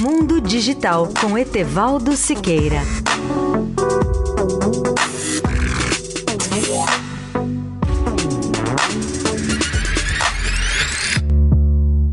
Mundo Digital com Etevaldo Siqueira.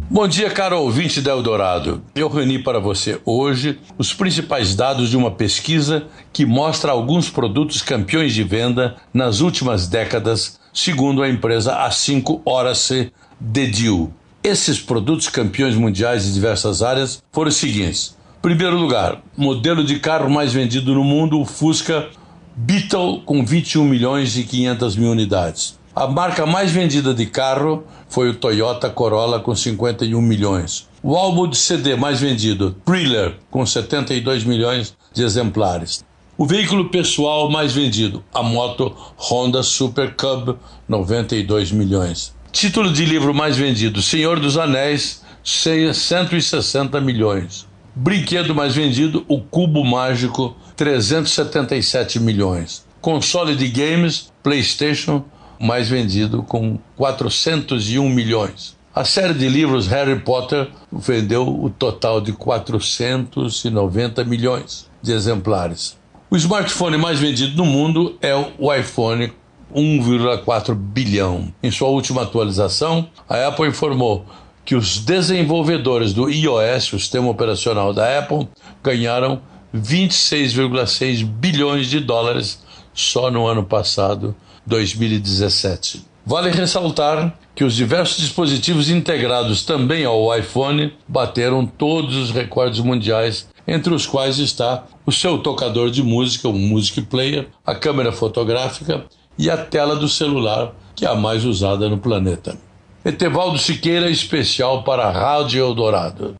Bom dia, caro ouvinte da Eldorado. Eu reuni para você hoje os principais dados de uma pesquisa que mostra alguns produtos campeões de venda nas últimas décadas, segundo a empresa A5 Horace Dediu. Esses produtos campeões mundiais de diversas áreas foram os seguintes: primeiro lugar, modelo de carro mais vendido no mundo, o Fusca Beetle, com 21 milhões e 500 mil unidades. A marca mais vendida de carro foi o Toyota Corolla com 51 milhões. O álbum de CD mais vendido, Thriller, com 72 milhões de exemplares. O veículo pessoal mais vendido, a moto Honda Super Cub, 92 milhões. Título de livro mais vendido, Senhor dos Anéis, 160 milhões. Brinquedo mais vendido, o Cubo Mágico, 377 milhões. Console de games, PlayStation, mais vendido com 401 milhões. A série de livros Harry Potter vendeu o total de 490 milhões de exemplares. O smartphone mais vendido no mundo é o iPhone 1,4 bilhão. Em sua última atualização, a Apple informou que os desenvolvedores do iOS, o sistema operacional da Apple, ganharam 26,6 bilhões de dólares só no ano passado 2017. Vale ressaltar que os diversos dispositivos integrados também ao iPhone bateram todos os recordes mundiais, entre os quais está o seu tocador de música, o Music Player, a câmera fotográfica e a tela do celular, que é a mais usada no planeta. Etevaldo Siqueira, especial para a Rádio Eldorado.